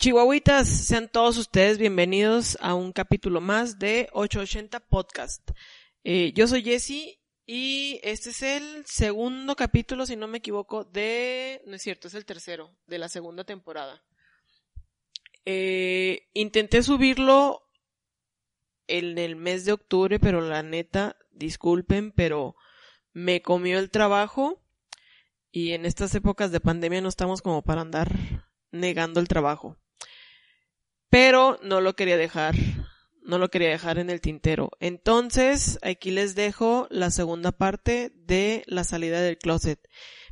Chihuahuitas, sean todos ustedes bienvenidos a un capítulo más de 880 Podcast. Eh, yo soy Jesse y este es el segundo capítulo, si no me equivoco, de... No es cierto, es el tercero, de la segunda temporada. Eh, intenté subirlo en el mes de octubre, pero la neta, disculpen, pero me comió el trabajo y en estas épocas de pandemia no estamos como para andar negando el trabajo pero no lo quería dejar, no lo quería dejar en el tintero. Entonces, aquí les dejo la segunda parte de la salida del closet.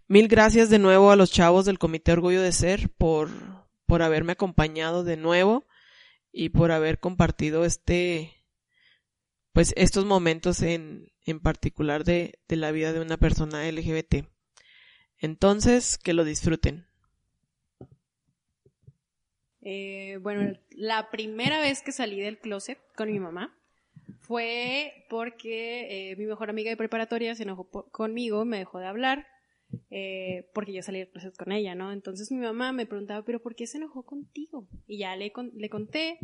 Mil gracias de nuevo a los chavos del Comité Orgullo de Ser por, por haberme acompañado de nuevo y por haber compartido este, pues estos momentos en, en particular de, de la vida de una persona LGBT. Entonces, que lo disfruten. Eh, bueno, la primera vez que salí del closet con mi mamá fue porque eh, mi mejor amiga de preparatoria se enojó conmigo, me dejó de hablar, eh, porque yo salí del closet con ella, ¿no? Entonces mi mamá me preguntaba, pero ¿por qué se enojó contigo? Y ya le, le conté,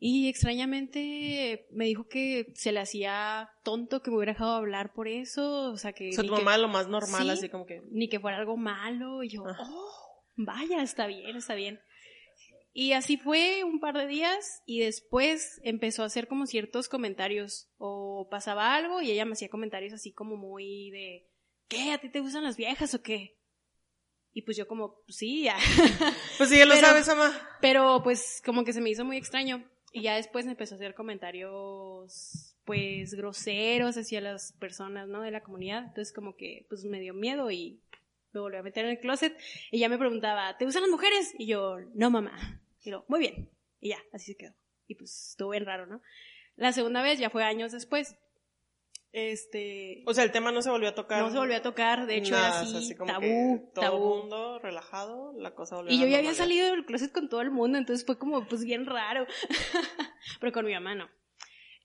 y extrañamente me dijo que se le hacía tonto que me hubiera dejado hablar por eso, o sea que... O sea, tu mamá lo más normal, así como que... Ni que fuera algo malo, y yo, oh, vaya, está bien, está bien. Y así fue un par de días y después empezó a hacer como ciertos comentarios o pasaba algo y ella me hacía comentarios así como muy de, ¿qué? ¿A ti te gustan las viejas o qué? Y pues yo como, pues sí, ya. Pues sí, ya lo sabes, ama. Pero pues como que se me hizo muy extraño y ya después me empezó a hacer comentarios pues groseros hacia las personas, ¿no? De la comunidad. Entonces como que pues me dio miedo y me volvió a meter en el closet y ya me preguntaba, ¿te gustan las mujeres? Y yo, no mamá. Y yo, muy bien. Y ya, así se quedó. Y pues estuvo bien raro, ¿no? La segunda vez ya fue años después. Este. O sea, el tema no se volvió a tocar. No se volvió a tocar, de hecho era así, tabú, todo el mundo relajado, la cosa volvió Y yo ya había salido del closet con todo el mundo, entonces fue como pues bien raro. Pero con mi mamá no.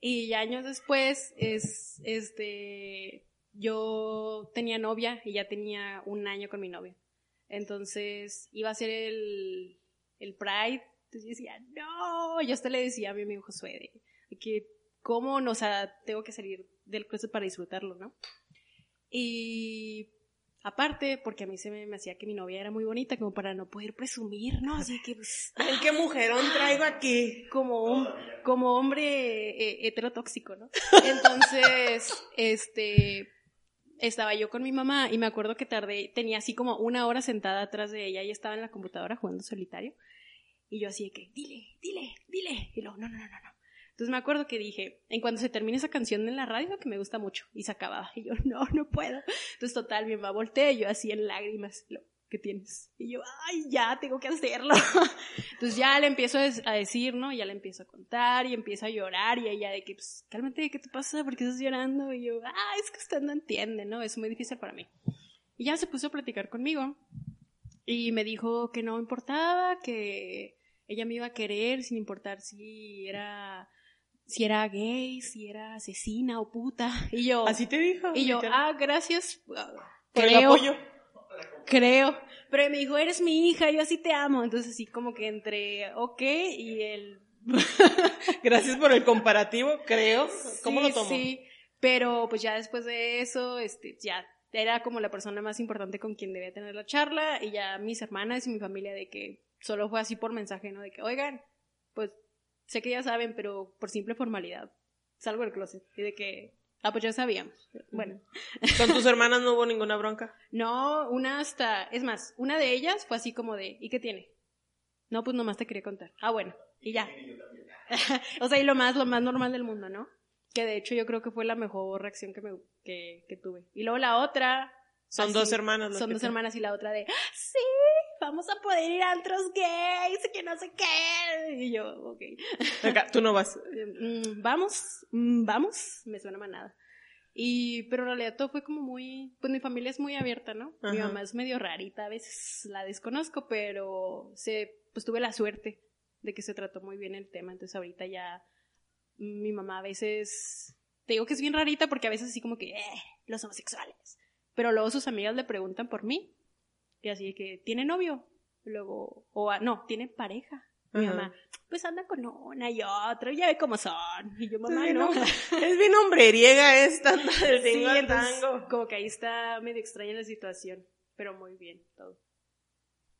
Y años después, es, este, yo tenía novia y ya tenía un año con mi novia. Entonces iba a ser el, el Pride. Entonces yo decía, no, yo hasta le decía a mi amigo Josué de, que cómo, no, o sea, tengo que salir del closet para disfrutarlo, ¿no? Y aparte, porque a mí se me, hacía que mi novia era muy bonita, como para no poder presumir, ¿no? Así que, pues... ¿En qué mujerón traigo aquí? Como, como hombre eh, heterotóxico, ¿no? Entonces, este, estaba yo con mi mamá y me acuerdo que tardé, tenía así como una hora sentada atrás de ella y estaba en la computadora jugando solitario. Y yo así de que, dile, dile, dile. Y luego, no, no, no, no. Entonces me acuerdo que dije, en cuanto se termine esa canción en la radio, que me gusta mucho, y se acababa. Y yo, no, no puedo. Entonces, total, mi mamá voltea y yo así en lágrimas, lo, ¿qué tienes? Y yo, ay, ya, tengo que hacerlo. Entonces ya le empiezo a decir, ¿no? Ya le empiezo a contar y empieza a llorar y ella de que, pues, cálmate, ¿qué te pasa? ¿Por qué estás llorando? Y yo, ah, es que usted no entiende, ¿no? Es muy difícil para mí. Y ya se puso a platicar conmigo y me dijo que no importaba, que ella me iba a querer sin importar si era si era gay, si era asesina o puta. Y yo. Así te dijo. Y yo, ah, gracias. Por el apoyo. Creo. Pero me dijo, eres mi hija, yo así te amo. Entonces, así como que entre, ok, y el. gracias por el comparativo, creo. ¿Cómo lo tomó? Sí, pero pues ya después de eso, este, ya era como la persona más importante con quien debía tener la charla y ya mis hermanas y mi familia de que solo fue así por mensaje, ¿no? De que, oigan, pues sé que ya saben, pero por simple formalidad, salgo del closet. Y de que, ah, pues ya sabíamos. Bueno. ¿Con tus hermanas no hubo ninguna bronca? No, una hasta, es más, una de ellas fue así como de, ¿y qué tiene? No, pues nomás te quería contar. Ah, bueno, y ya. o sea, y lo más, lo más normal del mundo, ¿no? Que de hecho yo creo que fue la mejor reacción que, me, que, que tuve. Y luego la otra... Son así, dos hermanas. Son dos hermanas y la otra de, sí, vamos a poder ir a antros gays, que no sé qué. Y yo, ok. Acá, tú no vas. Mm, vamos, mm, vamos, me suena manada. Y, pero en realidad todo fue como muy, pues mi familia es muy abierta, ¿no? Mi mamá es medio rarita, a veces la desconozco, pero se, pues tuve la suerte de que se trató muy bien el tema, entonces ahorita ya mi mamá a veces, te digo que es bien rarita porque a veces así como que, eh, los homosexuales, pero luego sus amigas le preguntan por mí, y así de que, ¿tiene novio? Luego, o ah, no, tiene pareja. Mi Ajá. mamá, pues anda con una y otra, ya ve cómo son. Y yo, mamá, es, bien no. hombre- es bien hombreriega esta, del Sí, tango. como que ahí está medio extraña la situación, pero muy bien todo.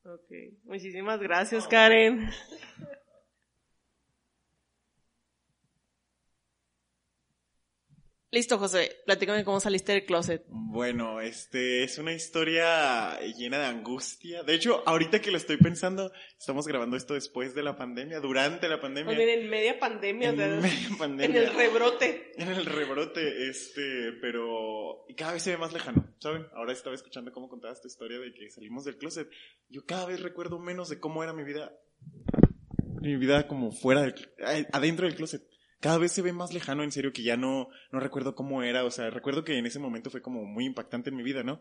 Ok, muchísimas gracias, Karen. Listo, José, platícame cómo saliste del closet. Bueno, este es una historia llena de angustia. De hecho, ahorita que lo estoy pensando, estamos grabando esto después de la pandemia, durante la pandemia. Pues en media pandemia, en o media en pandemia. el rebrote. En el rebrote, este, pero y cada vez se ve más lejano, ¿saben? Ahora estaba escuchando cómo contabas tu historia de que salimos del closet. Yo cada vez recuerdo menos de cómo era mi vida, mi vida como fuera del, adentro del closet. Cada vez se ve más lejano, en serio, que ya no, no recuerdo cómo era, o sea, recuerdo que en ese momento fue como muy impactante en mi vida, ¿no?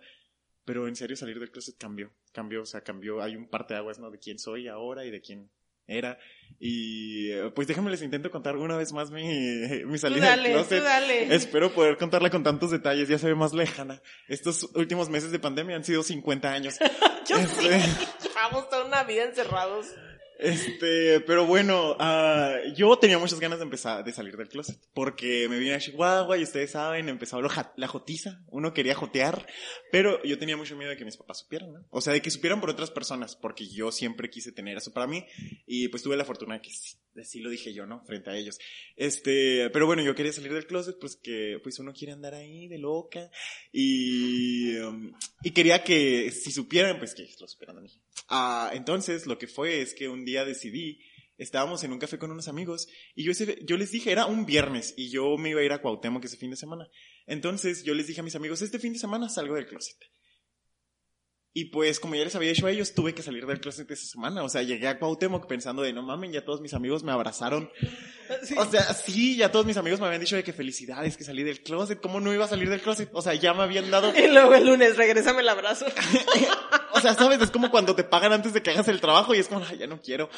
Pero en serio salir del closet cambió, cambió, o sea, cambió, hay un parte de aguas, ¿no? De quién soy ahora y de quién era. Y eh, pues déjame les intento contar una vez más mi, mi Tú salida dale, del tú closet. dale. Espero poder contarla con tantos detalles, ya se ve más lejana. Estos últimos meses de pandemia han sido 50 años. Yo sí. Este, Llevamos toda una vida encerrados. Este, pero bueno, ah, yo tenía muchas ganas de empezar, de salir del closet, porque me vine a Chihuahua y ustedes saben, empezó lo ja- la jotiza, uno quería jotear, pero yo tenía mucho miedo de que mis papás supieran, ¿no? O sea, de que supieran por otras personas, porque yo siempre quise tener eso para mí, y pues tuve la fortuna de que sí, así lo dije yo, ¿no? Frente a ellos. Este, pero bueno, yo quería salir del closet, pues que, pues uno quiere andar ahí de loca, y, um, y quería que si supieran, pues que lo supieran de mí. Ah, entonces, lo que fue es que un día decidí, estábamos en un café con unos amigos, y yo, ese- yo les dije, era un viernes, y yo me iba a ir a Cuauhtémoc ese fin de semana. Entonces, yo les dije a mis amigos, este fin de semana salgo del closet. Y pues, como ya les había dicho a ellos, tuve que salir del closet esa semana. O sea, llegué a Cuauhtémoc pensando de, no mamen, ya todos mis amigos me abrazaron. Sí. O sea, sí, ya todos mis amigos me habían dicho de que felicidades, que salí del closet. ¿Cómo no iba a salir del closet? O sea, ya me habían dado... Y luego el lunes, regrésame el abrazo. O sea, sabes, es como cuando te pagan antes de que hagas el trabajo y es como, "Ay, ya no quiero.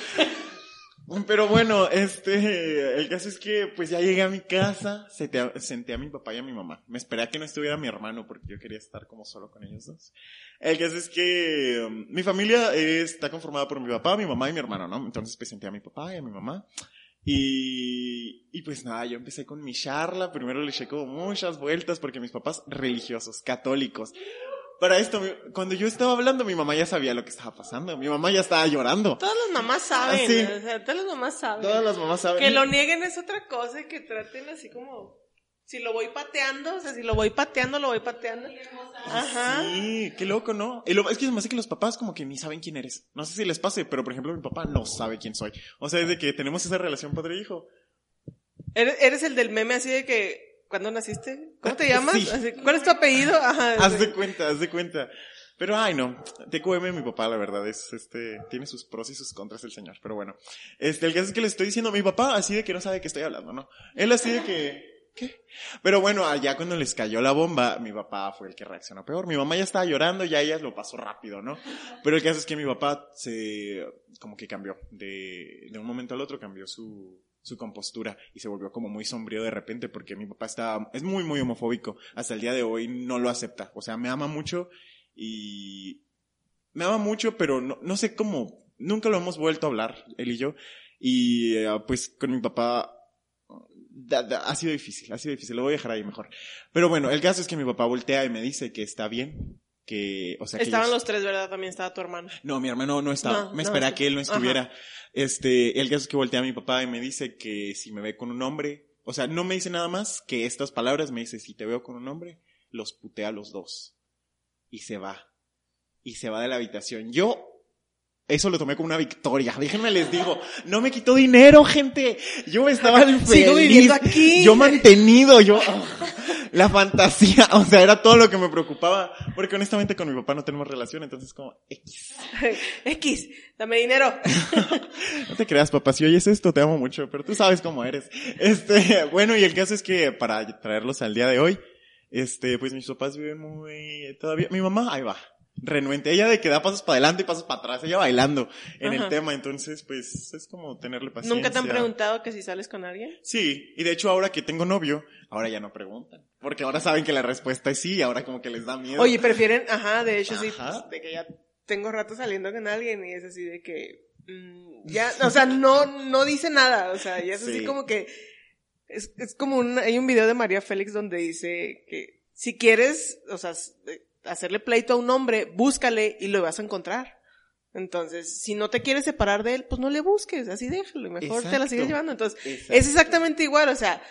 Pero bueno, este, el caso es que pues ya llegué a mi casa, senté a, senté a mi papá y a mi mamá. Me esperé a que no estuviera mi hermano porque yo quería estar como solo con ellos dos. El caso es que um, mi familia está conformada por mi papá, mi mamá y mi hermano, ¿no? Entonces presenté a mi papá y a mi mamá. Y, y pues nada, yo empecé con mi charla. Primero le eché como muchas vueltas porque mis papás religiosos, católicos. Para esto, cuando yo estaba hablando, mi mamá ya sabía lo que estaba pasando. Mi mamá ya estaba llorando. Todas las mamás saben, Ah, sí. o sea, todas las mamás saben. Todas las mamás saben. Que lo nieguen es otra cosa y que traten así como... Si lo voy pateando, o sea, si lo voy pateando, lo voy pateando. Ajá. Sí, qué loco, ¿no? Y lo, es que me hace que los papás como que ni saben quién eres. No sé si les pase, pero por ejemplo mi papá no sabe quién soy. O sea, es de que tenemos esa relación padre-hijo. ¿Eres, eres el del meme así de que... ¿Cuándo naciste? ¿Cómo te llamas? Sí. ¿Cuál es tu apellido? Ajá. Haz de cuenta, haz de cuenta. Pero ay no, TQM mi papá, la verdad, es este, tiene sus pros y sus contras el señor, pero bueno. Este, el caso es que le estoy diciendo, mi papá así de que no sabe que estoy hablando, ¿no? Él así de que, ¿qué? Pero bueno, allá cuando les cayó la bomba, mi papá fue el que reaccionó peor. Mi mamá ya estaba llorando, ya ella lo pasó rápido, ¿no? Pero el caso es que mi papá se, como que cambió, de, de un momento al otro cambió su, su compostura y se volvió como muy sombrío de repente porque mi papá está, es muy, muy homofóbico. Hasta el día de hoy no lo acepta. O sea, me ama mucho y me ama mucho, pero no, no sé cómo, nunca lo hemos vuelto a hablar, él y yo. Y eh, pues con mi papá ha sido difícil, ha sido difícil, lo voy a dejar ahí mejor. Pero bueno, el caso es que mi papá voltea y me dice que está bien, que, o sea, que Estaban ellos- los tres, ¿verdad? También estaba tu hermano. No, mi hermano no estaba. No, me no, esperaba que él no Ajá. estuviera. Este, el caso es que voltea a mi papá y me dice que si me ve con un hombre, o sea, no me dice nada más que estas palabras, me dice, si te veo con un hombre, los putea a los dos. Y se va. Y se va de la habitación. Yo, eso lo tomé como una victoria. Déjenme les digo, no me quitó dinero, gente. Yo estaba feliz. Sigo viviendo aquí. Yo mantenido, yo, la fantasía, o sea, era todo lo que me preocupaba. Porque honestamente con mi papá no tenemos relación, entonces como, X. X, dame dinero. No te creas, papá, si oyes esto, te amo mucho, pero tú sabes cómo eres. Este, bueno, y el caso es que para traerlos al día de hoy, este, pues mis papás viven muy, todavía, mi mamá, ahí va, renuente, ella de que da pasos para adelante y pasos para atrás, ella bailando en el tema, entonces, pues, es como tenerle paciencia. ¿Nunca te han preguntado que si sales con alguien? Sí, y de hecho ahora que tengo novio, ahora ya no preguntan, porque ahora saben que la respuesta es sí, y ahora como que les da miedo. Oye, prefieren, ajá, de hecho sí, pues, de que ya tengo rato saliendo con alguien y es así de que mm, ya, o sea, no, no dice nada, o sea, ya es así Sí. como que es, es como un, hay un video de María Félix donde dice que si quieres, o sea, eh, hacerle pleito a un hombre, búscale y lo vas a encontrar. Entonces, si no te quieres separar de él, pues no le busques, así déjalo, y mejor te la sigues llevando. Entonces, Exacto. es exactamente igual, o sea,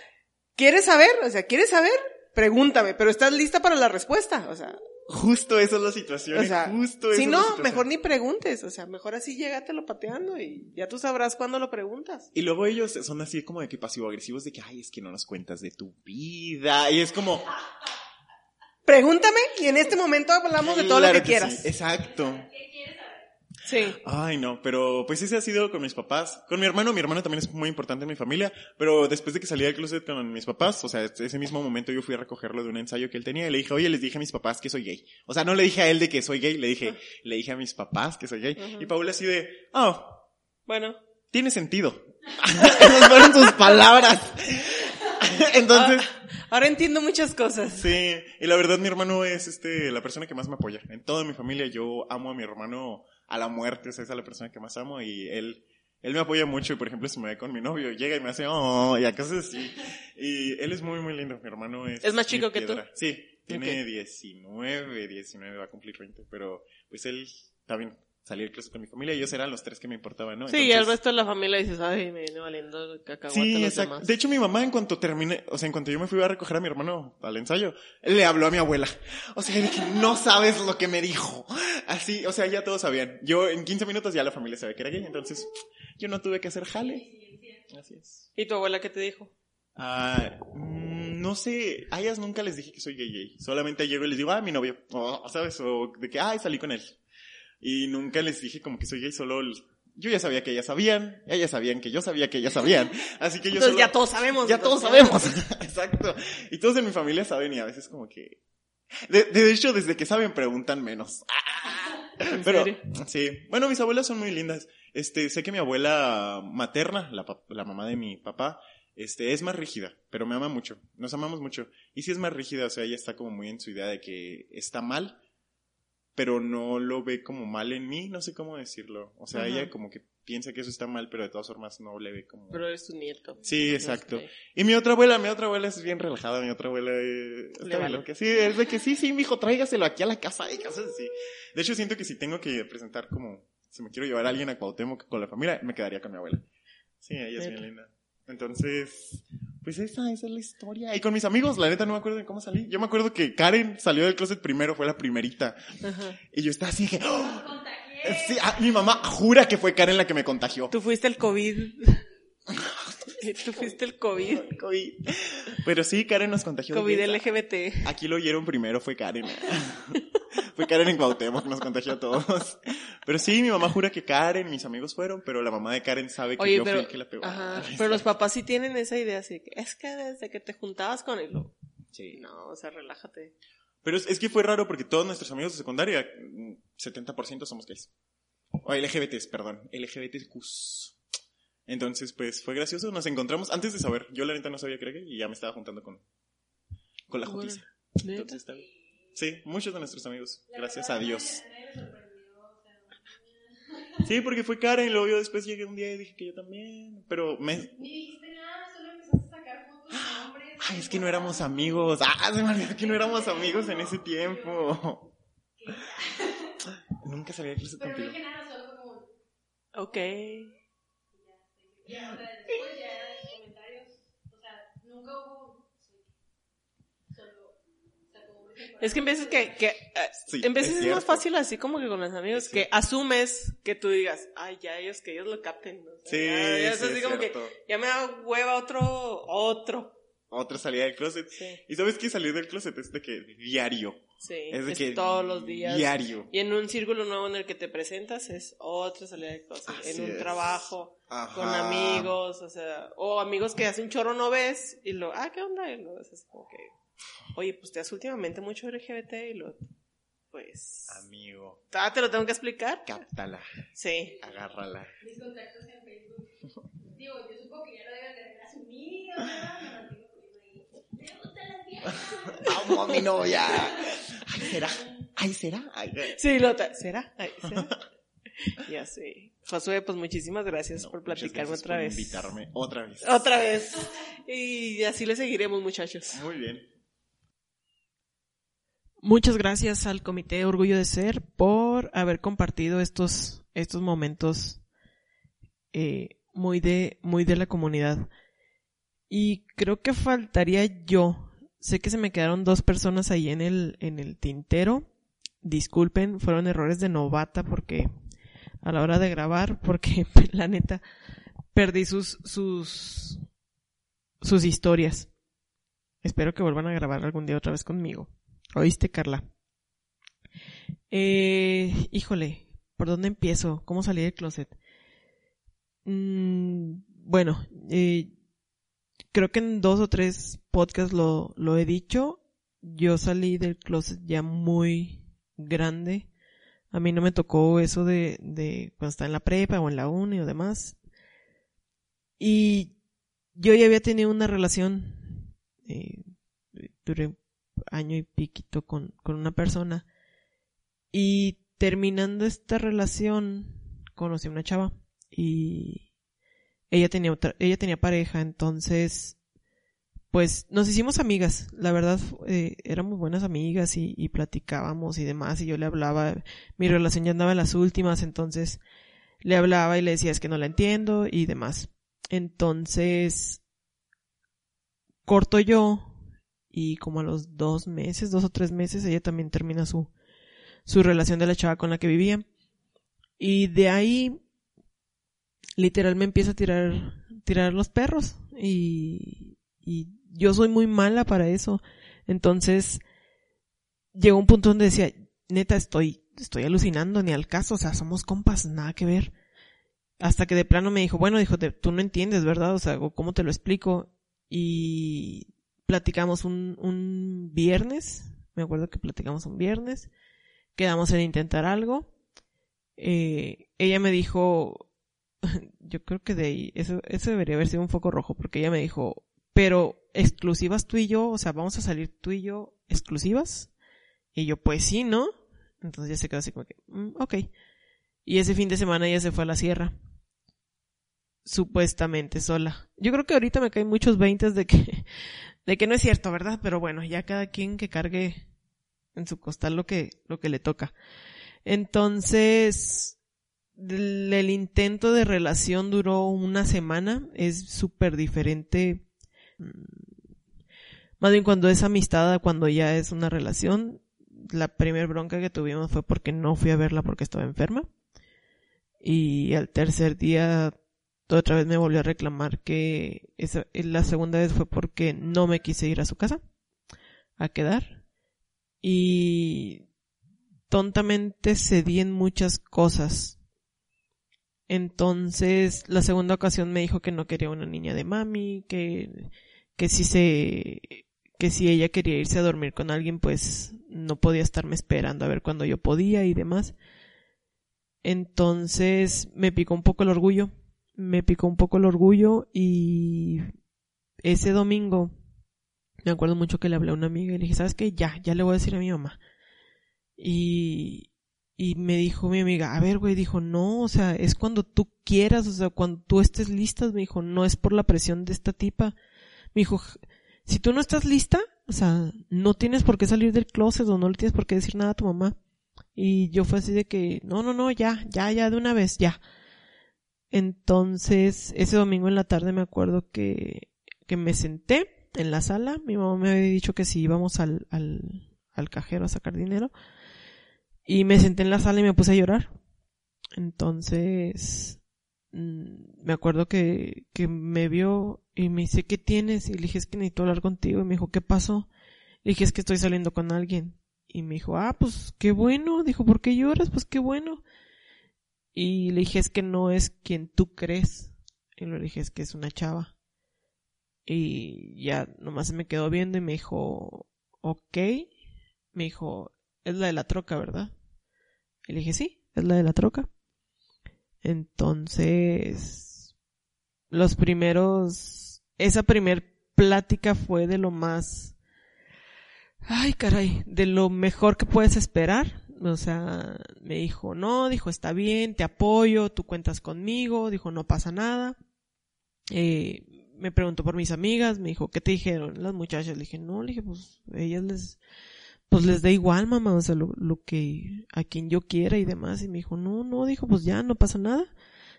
¿quieres saber? O sea, ¿quieres saber? Pregúntame, pero estás lista para la respuesta, o sea, Justo esa es la situación, o sea, justo esa si es la no, mejor ni preguntes, o sea, mejor así llégatelo pateando y ya tú sabrás cuándo lo preguntas. Y luego ellos son así como de que pasivo-agresivos de que, ay, es que no nos cuentas de tu vida. Y es como... Pregúntame y en este momento hablamos de todo lo Claro que sí, quieras. exacto. Sí. Ay, no, pero pues ese ha sido con mis papás. Con mi hermano, mi hermano también es muy importante en mi familia, pero después de que salí del closet con mis papás, o sea, ese mismo momento yo fui a recogerlo de un ensayo que él tenía y le dije, oye, les dije a mis papás que soy gay. O sea, no le dije a él de que soy gay, le dije, le dije a mis papás que soy gay. Ajá. Y Paula así de, oh, Bueno, tiene sentido. Esas fueron sus palabras. Entonces, ahora entiendo muchas cosas. Sí, y la verdad mi hermano es este la persona que más me apoya. En toda mi familia yo amo a mi hermano a la muerte, o sea, es a la persona que más amo y él él me apoya mucho y por ejemplo si me ve con mi novio llega y me hace oh y a cosas así. Y él es muy muy lindo, mi hermano es ¿Es más chico que tú? Sí, tiene Ok. 19, 19 va a cumplir 20, pero pues él también salí del con mi familia y ellos eran los tres que me importaban, ¿no? Sí, y el Entonces- resto de la familia dices, ay, me viene valiendo cacahuate Sí, exacto. De hecho, mi mamá, en cuanto terminé, o sea, en cuanto yo me fui a recoger a mi hermano al ensayo, le habló a mi abuela. O sea, de que no sabes lo que me dijo. Así, o sea, ya todos sabían. Yo, en 15 minutos ya la familia sabía que era gay, entonces yo no tuve que hacer jale. Así es. ¿Y tu abuela qué te dijo? Ah, mm, no sé, a ellas nunca les dije que soy gay gay. Solamente llego y les digo, ah, mi novio. O, ¿sabes? O de que, ay, salí con él. Y nunca les dije como que soy gay, solo el- yo ya sabía que ellas sabían, ellas sabían que yo sabía que ellas sabían. Así que yo Entonces solo- ya todos sabemos. ya todos sabemos. Exacto. Y todos en mi familia saben y a veces como que... De, de hecho, desde que saben preguntan menos. ¿En Pero, serio? sí. Bueno, mis abuelas son muy lindas. Este, sé que mi abuela materna, la, la mamá de mi papá, este, es más rígida, pero me ama mucho. Nos amamos mucho. Y sí es más rígida, o sea, ella está como muy en su idea de que está mal, pero no lo ve como mal en mí, no sé cómo decirlo. O sea, Ajá. ella como que piensa que eso está mal, pero de todas formas no le ve como... Pero eres tu nieto. Sí, exacto. Este, Y mi otra abuela, mi otra abuela es bien relajada, mi otra abuela eh, está Le vale. Sí, es de que sí, sí, mijo, tráigaselo aquí a la casa y cosas así. De hecho, siento que si tengo que presentar como, si me quiero llevar a alguien a Cuauhtémoc con la familia, me quedaría con mi abuela. Sí, ella es bien linda. Entonces, pues esa, esa es la historia. Y con mis amigos, la neta no me acuerdo de cómo salí. Yo me acuerdo que Karen salió del closet primero, fue la primerita. Ajá. Y yo estaba así que, ¡oh! Sí, ah, mi mamá jura que fue Karen la que me contagió. Tú fuiste el COVID. Tú fuiste el COVID. COVID. Pero sí, Karen nos contagió. COVID. LGBT. Aquí lo oyeron primero, fue Karen. fue Karen en Cuauhtémoc, nos contagió a todos. Pero sí, mi mamá jura que Karen, mis amigos fueron, pero la mamá de Karen sabe que Oye, yo fui el que la pegó. ajá, pero los papás sí tienen esa idea así que es que desde que te juntabas con él, Sí. no, o sea, relájate. Pero es, es que fue raro porque todos nuestros amigos de secundaria, mm, 70% somos gays. O LGBTs, perdón. LGBTQs. Entonces, pues fue gracioso. Nos encontramos antes de saber. Yo la neta no sabía que era gay y ya me estaba juntando con, con la justicia. Entonces está bien. Sí, muchos de nuestros amigos. Gracias a Dios. Sí, porque fue Karen y luego yo después llegué un día y dije que yo también. Pero me... Ni dijiste nada, solo empezaste a sacar fotos de hombres. Ay, es que no éramos amigos. Ah, se me olvidó que no éramos amigos en ese tiempo. nunca salí del closet Pero no contigo. dije nada, solo como... Ok. Ya, después ya comentarios, o sea, nunca hubo... Solo... O sea, como por ejemplo, Es que en veces que, que eh, Sí, en veces es es, más fácil así como que con los amigos Es que cierto. asumes que tú digas, ay, ya ellos, que ellos lo capten. ¿no? Sí, ya, ya es sí, así es como cierto. que ya me da hueva otro, otro. Otra salida del closet. Sí, Y sabes que salir del closet es de que diario. sí. Es de que todos los días. Diario. Y en un círculo nuevo en el que te presentas es otra salida de closet. Así en un es. trabajo, Ajá. con amigos, o sea, o amigos que hace un chorro no ves y lo, ah, ¿qué onda? Y lo es como que, oye, pues te das últimamente mucho LGBT y lo, pues, Amigo, ah, te lo tengo que explicar. cáptala, Sí. agárrala. mis contactos en Facebook. Digo, yo supongo que ya lo deben asumido, gustan las viejas. ¡Amo a mi novia! Ay, ¿será? Ay, ¿será? Ay. Sí, lo ta- ¿será? Ay, ¿será? ya sé. Josué, pues muchísimas gracias No, por platicarme gracias otra por vez. invitarme otra vez. Otra vez. Y así le seguiremos, muchachos. Muy bien. Muchas gracias al Comité Orgullo de Ser por haber compartido estos, estos momentos eh, muy de, muy de la comunidad. Y creo que faltaría yo. Sé que se me quedaron dos personas ahí en el, en el tintero. Disculpen, fueron errores de novata porque a la hora de grabar, porque la neta perdí sus, sus, sus historias. Espero que vuelvan a grabar algún día otra vez conmigo. ¿Oíste, Carla? Eh, híjole, ¿por dónde empiezo? ¿Cómo salí del closet? Mm, bueno, eh, creo que en dos o tres podcasts lo, lo he dicho. Yo salí del closet ya muy grande. A mí no me tocó eso de, de cuando estaba en la prepa o en la uni o demás. Y yo ya había tenido una relación, eh, duré año y piquito con, con una persona. Y terminando esta relación, conocí a una chava y ella tenía otra, ella tenía pareja, entonces, pues nos hicimos amigas. La verdad, eh, éramos buenas amigas y, y platicábamos y demás. Y yo le hablaba, mi relación ya andaba en las últimas, entonces le hablaba y le decía es que no la entiendo y demás. Entonces, corto yo y como a los dos meses, dos o tres meses, ella también termina su, su relación de la chava con la que vivía. Y de ahí, literal me empieza a tirar, tirar los perros. Y, y yo soy muy mala para eso. Entonces, llegó un punto donde decía, neta, estoy, estoy alucinando, ni al caso, o sea, somos compas, nada que ver. Hasta que de plano me dijo, bueno, dijo, tú no entiendes, ¿verdad? O sea, ¿cómo te lo explico? Y platicamos un, un viernes, me acuerdo que platicamos un viernes, quedamos en intentar algo. Eh, ella me dijo, yo creo que de ahí, eso, eso debería haber sido un foco rojo, porque ella me dijo, pero exclusivas tú y yo, o sea, vamos a salir tú y yo exclusivas. Y yo, pues sí, ¿no? Entonces ya se quedó así como que, "Mm, ok. Y ese fin de semana ella se fue a la sierra. Supuestamente sola. Yo creo que ahorita me caen muchos veintes de que, de que no es cierto, ¿verdad? Pero bueno, ya cada quien que cargue en su costal lo que, lo que le toca. Entonces, el, intento de relación duró una semana. Es súper diferente. mm, Más bien cuando es amistad, cuando ya es una relación. La primer bronca que tuvimos fue porque no fui a verla porque estaba enferma. Y al tercer día otra vez me volvió a reclamar que esa, la segunda vez fue porque no me quise ir a su casa a quedar. Y tontamente cedí en muchas cosas. Entonces, la segunda ocasión me dijo que no quería una niña de mami, que, que si se, que si ella quería irse a dormir con alguien, pues no podía estarme esperando a ver cuándo yo podía y demás. Entonces, me picó un poco el orgullo. Me picó un poco el orgullo y ese domingo me acuerdo mucho que le hablé a una amiga y le dije, ¿sabes qué? Ya, ya le voy a decir a mi mamá. Y, y me dijo mi amiga, a ver, güey, dijo, no, o sea, es cuando tú quieras, o sea, cuando tú estés lista, me dijo, no es por la presión de esta tipa. Me dijo, si tú no estás lista, o sea, no tienes por qué salir del closet o no le tienes por qué decir nada a tu mamá. Y yo fue así de que, no, no, no, ya, ya, ya, de una vez, ya. Entonces, ese domingo en la tarde me acuerdo que, que me senté en la sala. Mi mamá me había dicho que si íbamos al, al, al cajero a sacar dinero. Y me senté en la sala y me puse a llorar. Entonces, mm, me acuerdo que, que me vio y me dice, ¿qué tienes? Y le dije, es que necesito hablar contigo. Y me dijo, ¿qué pasó? Le dije, es que estoy saliendo con alguien. Y me dijo, ah, pues qué bueno. Dijo, ¿por qué lloras? Pues qué bueno. Y le dije, es que no es quien tú crees. Y le dije, es que es una chava. Y ya nomás se me quedó viendo y me dijo, ok. Me dijo, es la de la troca, ¿verdad? Y le dije, sí, es la de la troca. Entonces, los primeros, esa primer plática fue de lo más, ay caray, de lo mejor que puedes esperar o sea, me dijo, no, dijo, está bien, te apoyo, tú cuentas conmigo, dijo, no pasa nada. Eh, me preguntó por mis amigas, me dijo, ¿qué te dijeron las muchachas? Le dije, no, le dije, pues ellas les, pues les da igual, mamá, o sea, lo, lo que, a quien yo quiera y demás. Y me dijo, no, no, dijo, pues ya, no pasa nada.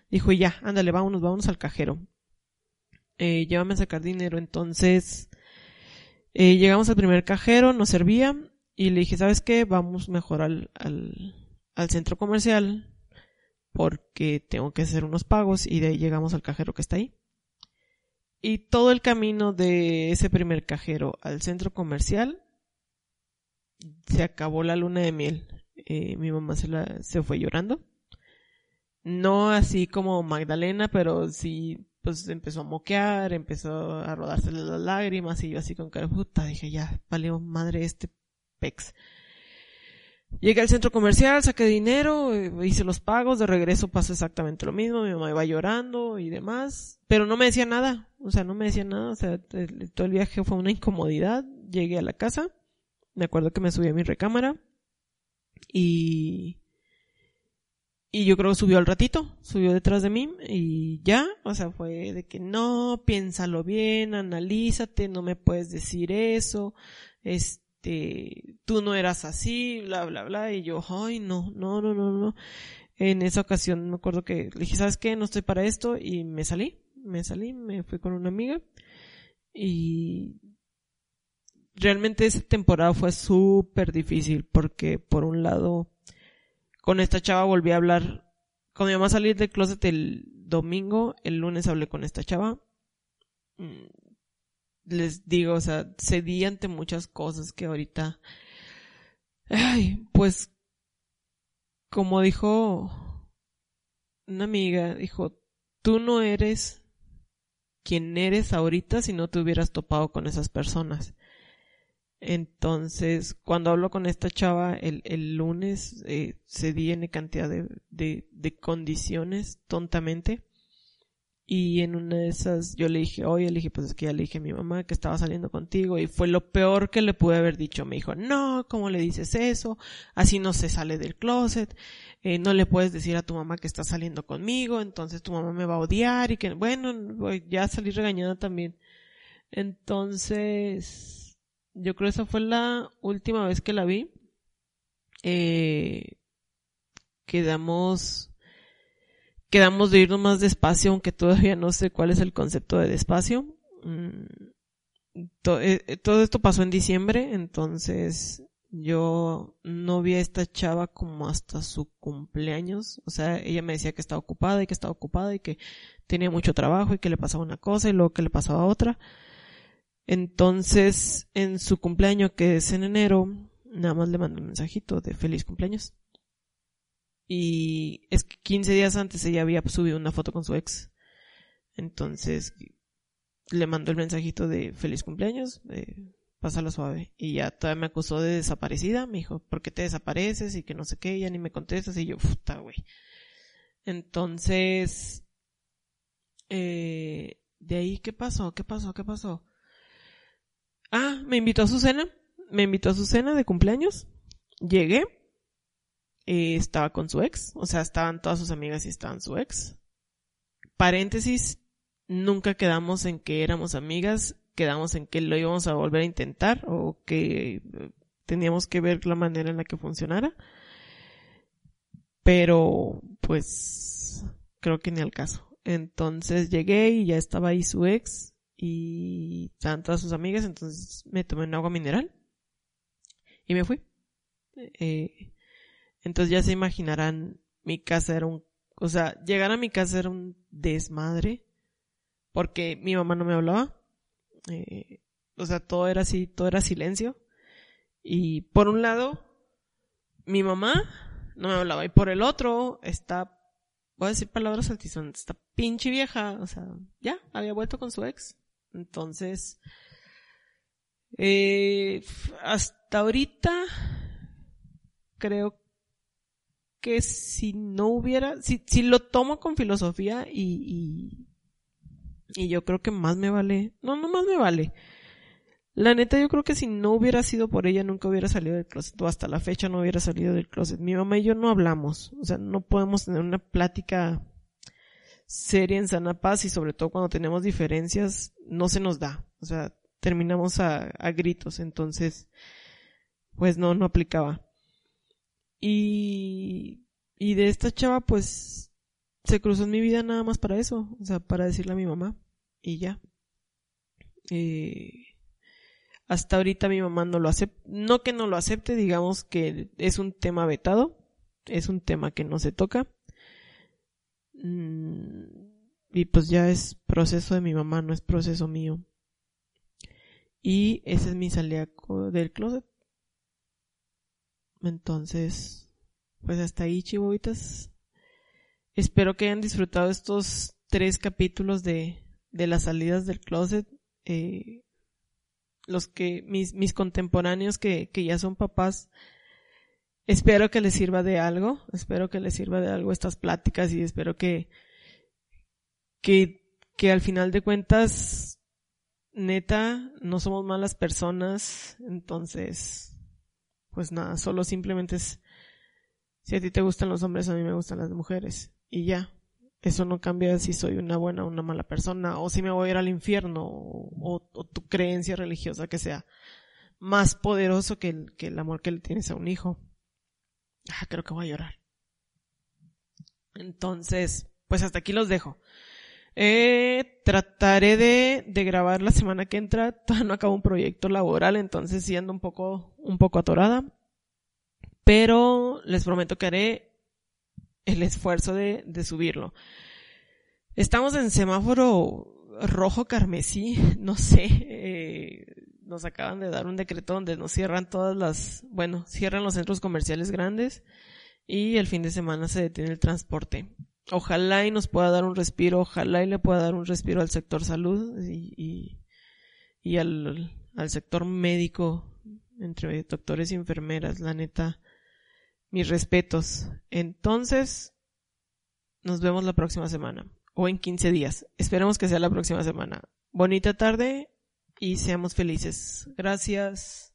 Dijo, ya, ándale, vámonos, vámonos al cajero. Eh, llévame a sacar dinero. Entonces, eh, llegamos al primer cajero, nos servía, y le dije, ¿sabes qué? Vamos mejor al, al, centro comercial porque tengo que hacer unos pagos y de ahí llegamos al cajero que está ahí. Y todo el camino de ese primer cajero al centro comercial se acabó la luna de miel. Eh, mi mamá se, la, se fue llorando. No así como Magdalena, pero sí, pues empezó a moquear, empezó a rodarse las lágrimas y yo así con cara puta, dije ya, valió madre este Llegué al centro comercial, saqué dinero, eh, hice los pagos, de regreso pasó exactamente lo mismo, mi mamá iba llorando y demás, pero no me decía nada, o sea, no me decía nada, o sea, todo el viaje fue una incomodidad, llegué a la casa, me acuerdo que me subí a mi recámara y y yo creo que subió al ratito, subió detrás de mí y ya, o sea, fue de que no, piénsalo bien, analízate, no me puedes decir eso, este este, tú no eras así, bla, bla, bla, y yo, ay, no, no, no, no, no. En esa ocasión me acuerdo que dije, ¿sabes qué? No estoy para esto, y me salí, me salí, me fui con una amiga, y realmente esa temporada fue súper difícil, porque por un lado, con esta chava volví a hablar, cuando iba a salir del closet el domingo, el lunes hablé con esta chava, mm, les digo, o sea, cedí ante muchas cosas que ahorita, ay, pues, como dijo una amiga, dijo, tú no eres quien eres ahorita si no te hubieras topado con esas personas. Entonces, cuando hablo con esta chava el, el lunes, eh, cedí en cantidad de, de, de condiciones tontamente y en una de esas yo le dije, oye, le dije, pues es que ya le dije a mi mamá que estaba saliendo contigo y fue lo peor que le pude haber dicho. Me dijo, no, ¿cómo le dices eso? Así no se sale del closet. Eh, no le puedes decir a tu mamá que está saliendo conmigo, entonces tu mamá me va a odiar y que, bueno, ya salí regañada también. Entonces, yo creo que esa fue la última vez que la vi. Eh, quedamos quedamos de irnos más despacio, aunque todavía no sé cuál es el concepto de despacio. Mm, eh, eh, todo esto pasó en diciembre, entonces yo no vi a esta chava como hasta su cumpleaños. O sea, ella me decía que estaba ocupada y que estaba ocupada y que tenía mucho trabajo y que le pasaba una cosa y luego que le pasaba otra. Entonces, en su cumpleaños, que es en enero, nada más le mandé un mensajito de feliz cumpleaños. Y es que 15 días antes ella había subido una foto con su ex. Entonces le mandó el mensajito de feliz cumpleaños, de pásalo suave. Y ya todavía me acusó de desaparecida. Me dijo, ¿por qué te desapareces? Y que no sé qué, ya ni me contestas. Y yo, puta, güey. Entonces, eh, de ahí, ¿qué pasó? ¿Qué pasó? ¿Qué pasó? Ah, me invitó a su cena. Me invitó a su cena de cumpleaños. Llegué eh, estaba con su ex, o sea, estaban todas sus amigas y estaban su ex. Paréntesis, nunca quedamos en que éramos amigas, quedamos en que lo íbamos a volver a intentar o que eh, teníamos que ver la manera en la que funcionara. Pero, pues, creo que ni al caso. Entonces llegué y ya estaba ahí su ex y estaban todas sus amigas, entonces me tomé un agua mineral y me fui. Eh, entonces ya se imaginarán, mi casa era un, o sea, llegar a mi casa era un desmadre, porque mi mamá no me hablaba, eh, o sea, todo era así, todo era silencio, y por un lado, mi mamá no me hablaba, y por el otro, está, voy a decir palabras altisonantes, esta pinche vieja, o sea, ya, había vuelto con su ex, entonces, eh, hasta ahorita creo que si no hubiera, si, si lo tomo con filosofía y, y, yo creo que más me vale, no, no más me vale. La neta, yo creo que si no hubiera sido por ella, nunca hubiera salido del closet, o hasta la fecha no hubiera salido del closet. Mi mamá y yo no hablamos, o sea, no podemos tener una plática seria en sana paz y sobre todo cuando tenemos diferencias, no se nos da. O sea, terminamos a gritos, entonces, pues no, no aplicaba. Y, y de esta chava, pues, se cruzó en mi vida nada más para eso, o sea, para decirle a mi mamá, y ya. Eh, hasta ahorita mi mamá no lo acepta, no que no lo acepte, digamos que es un tema vetado, es un tema que no se toca. Mm, y pues ya es proceso de mi mamá, no es proceso mío. Y ese es mi salida del closet. Entonces, pues hasta ahí, chivoitas. Espero que hayan disfrutado estos tres capítulos de, de las salidas del closet. Eh, los que, mis, mis contemporáneos que, que ya son papás, espero que les sirva de algo, espero que les sirva de algo estas pláticas y espero que, que, que al final de cuentas neta, no somos malas personas, entonces, pues nada, solo simplemente es, si a ti te gustan los hombres, a mí me gustan las mujeres, y ya. Eso no cambia si soy una buena o una mala persona, o si me voy a ir al infierno, o, tu creencia religiosa que sea más poderoso que el, amor que le tienes a un hijo. Ah, creo que voy a llorar. Entonces, pues hasta aquí los dejo. Eh, trataré de, de, grabar la semana que entra. Todavía no acabo un proyecto laboral, entonces siendo un poco, un poco atorada. Pero les prometo que haré el esfuerzo de, de subirlo. Estamos en semáforo rojo carmesí, no sé, eh, nos acaban de dar un decreto donde nos cierran todas las, bueno, cierran los centros comerciales grandes y el fin de semana se detiene el transporte ojalá y nos pueda dar un respiro, ojalá y le pueda dar un respiro al sector salud y, y, y al, al sector médico, entre doctores y enfermeras, la neta, mis respetos. Entonces, nos vemos la próxima semana, o en 15 días. Esperemos que sea la próxima semana. Bonita tarde y seamos felices. Gracias.